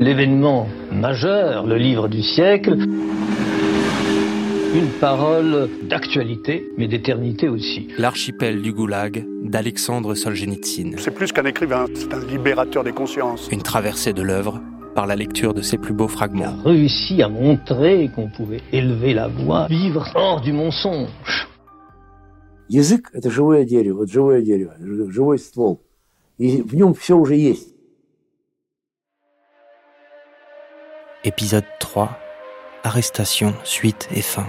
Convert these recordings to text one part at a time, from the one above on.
l'événement majeur, le livre du siècle, une parole d'actualité, mais d'éternité aussi. L'archipel du Goulag d'Alexandre Solzhenitsyn. C'est plus qu'un écrivain, c'est un libérateur des consciences. Une traversée de l'œuvre par la lecture de ses plus beaux fragments. Il a réussi à montrer qu'on pouvait élever la voix, vivre hors du mensonge. Язык – это живое дерево, вот живое дерево, живой ствол. И в нем все уже есть. Épisode 3 Arrestation, suite et fin.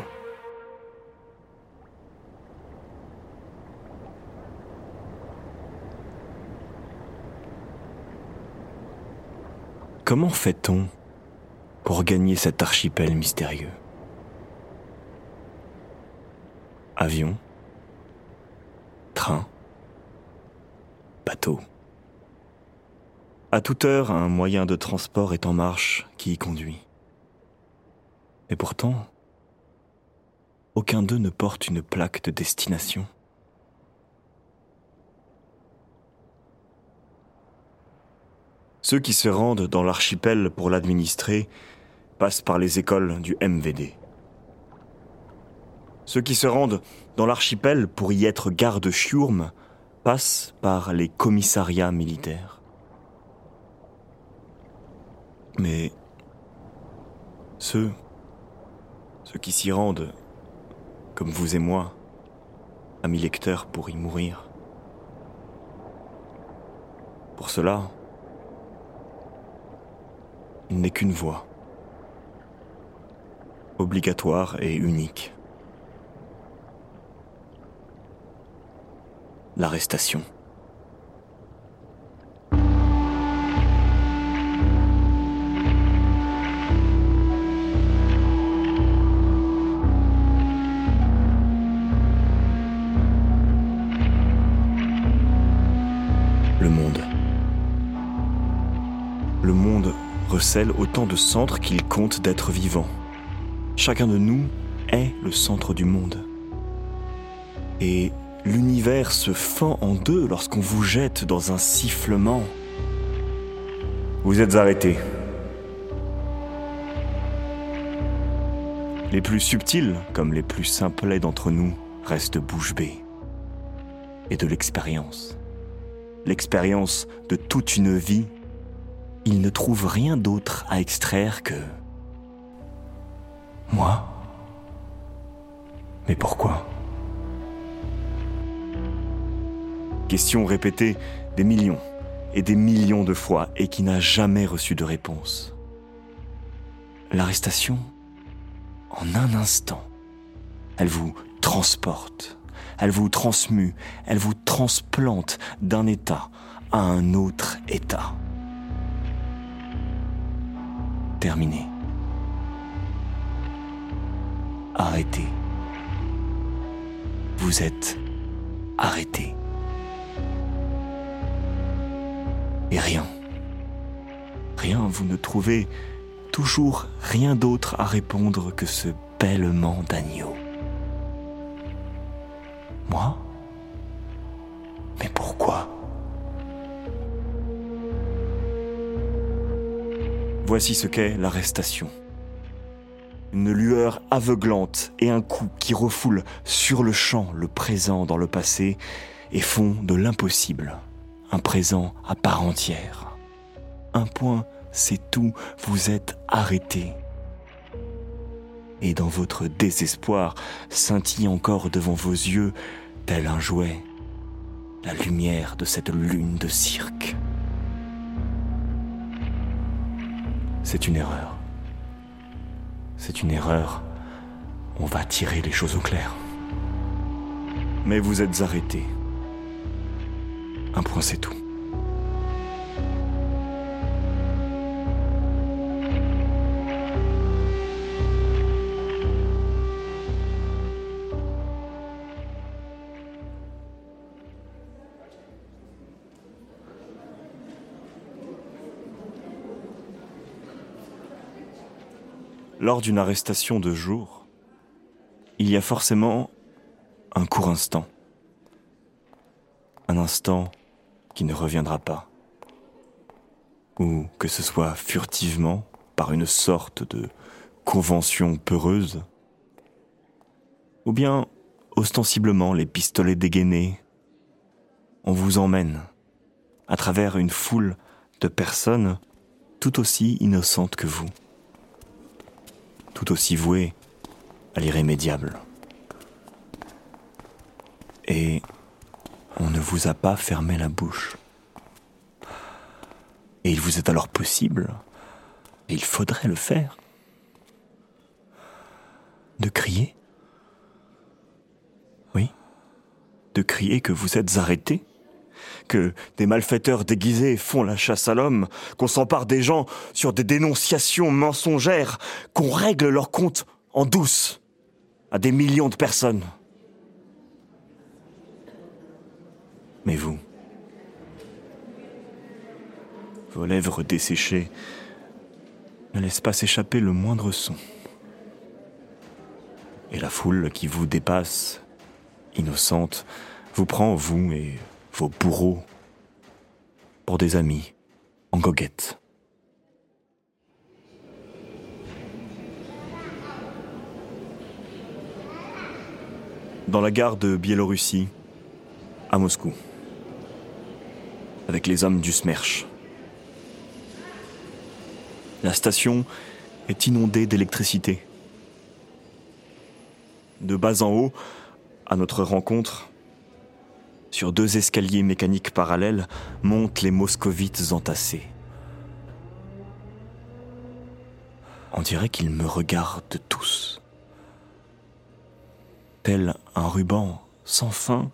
Comment fait-on pour gagner cet archipel mystérieux? Avion? Train? Bateau? À toute heure, un moyen de transport est en marche qui y conduit. Et pourtant, aucun d'eux ne porte une plaque de destination. Ceux qui se rendent dans l'archipel pour l'administrer passent par les écoles du MVD. Ceux qui se rendent dans l'archipel pour y être garde-chiourme passent par les commissariats militaires. Mais ceux, ceux qui s'y rendent, comme vous et moi, amis lecteurs, pour y mourir, pour cela, il n'est qu'une voie, obligatoire et unique. L'arrestation. Le monde recèle autant de centres qu'il compte d'êtres vivants. Chacun de nous est le centre du monde. Et l'univers se fend en deux lorsqu'on vous jette dans un sifflement. Vous êtes arrêtés. Les plus subtils, comme les plus simplets d'entre nous, restent bouche bée. Et de l'expérience. L'expérience de toute une vie il ne trouve rien d'autre à extraire que... Moi. Mais pourquoi? Question répétée des millions et des millions de fois et qui n'a jamais reçu de réponse. L'arrestation, en un instant, elle vous transporte, elle vous transmue, elle vous transplante d'un état à un autre état terminé. Arrêtez. Vous êtes arrêté. Et rien. Rien, vous ne trouvez toujours rien d'autre à répondre que ce bêlement d'agneau. Moi? Voici ce qu'est l'arrestation. Une lueur aveuglante et un coup qui refoule sur le champ le présent dans le passé et font de l'impossible un présent à part entière. Un point, c'est tout, vous êtes arrêté. Et dans votre désespoir scintille encore devant vos yeux, tel un jouet, la lumière de cette lune de cirque. C'est une erreur. C'est une erreur. On va tirer les choses au clair. Mais vous êtes arrêté. Un point, c'est tout. Lors d'une arrestation de jour, il y a forcément un court instant. Un instant qui ne reviendra pas. ou que ce soit furtivement, par une sorte de convention peureuse, ou bien ostensiblement les pistolets dégainés, on vous emmène à travers une foule de personnes tout aussi innocentes que vous, tout aussi vouées à l'irrémédiable. Et on ne vous a pas fermé la bouche. Et il vous est alors possible, et il faudrait le faire, de crier. Oui, de crier que vous êtes arrêté, que des malfaiteurs déguisés font la chasse à l'homme, qu'on s'empare des gens sur des dénonciations mensongères, qu'on règle leurs comptes en douce à des millions de personnes. Mais vous, vos lèvres desséchées ne laissent pas s'échapper le moindre son. Et la foule qui vous dépasse, innocente, vous prend, vous et vos bourreaux, pour des amis, en goguette. Dans la gare de Biélorussie, à Moscou, avec les hommes du Smerch. La station est inondée d'électricité. De bas en haut, à notre rencontre, sur deux escaliers mécaniques parallèles, montent les moscovites entassés. On dirait qu'ils me regardent tous. Tel un ruban sans fin,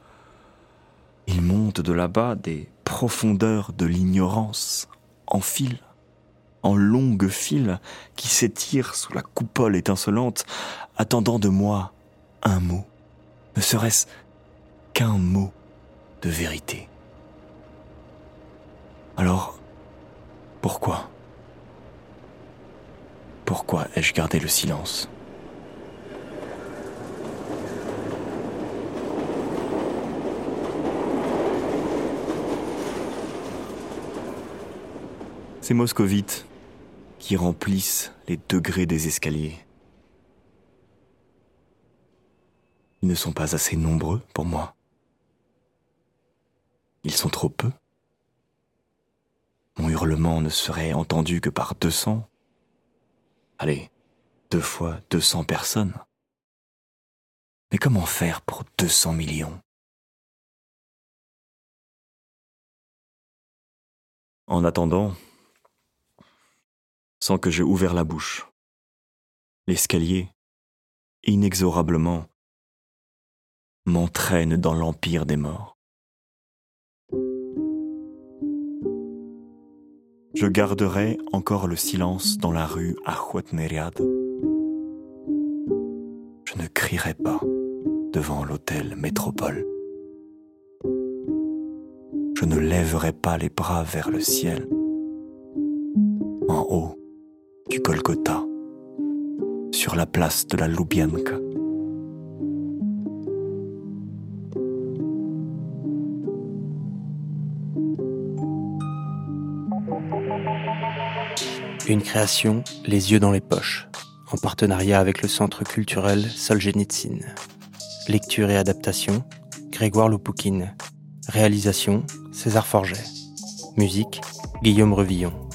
ils montent de là-bas des profondeurs de l'ignorance en fil, en longues files qui s'étirent sous la coupole étincelante, attendant de moi un mot, ne serait-ce qu'un mot de vérité. Alors, pourquoi? Pourquoi ai-je gardé le silence? Ces moscovites qui remplissent les degrés des escaliers. Ils ne sont pas assez nombreux pour moi. Ils sont trop peu. Mon hurlement ne serait entendu que par deux cents. Allez, deux fois deux cents personnes. Mais comment faire pour deux cents millions? En attendant, sans que j'aie ouvert la bouche. L'escalier, inexorablement, m'entraîne dans l'empire des morts. Je garderai encore le silence dans la rue Ahwatneriad. Je ne crierai pas devant l'hôtel Métropole. Je ne lèverai pas les bras vers le ciel. En haut, du Golgotha, sur la place de la Loubianka. Une création Les yeux dans les poches, en partenariat avec le Centre culturel Solzhenitsyn. Lecture et adaptation, Grégoire Loupoukine. Réalisation, César Forget. Musique, Guillaume Revillon.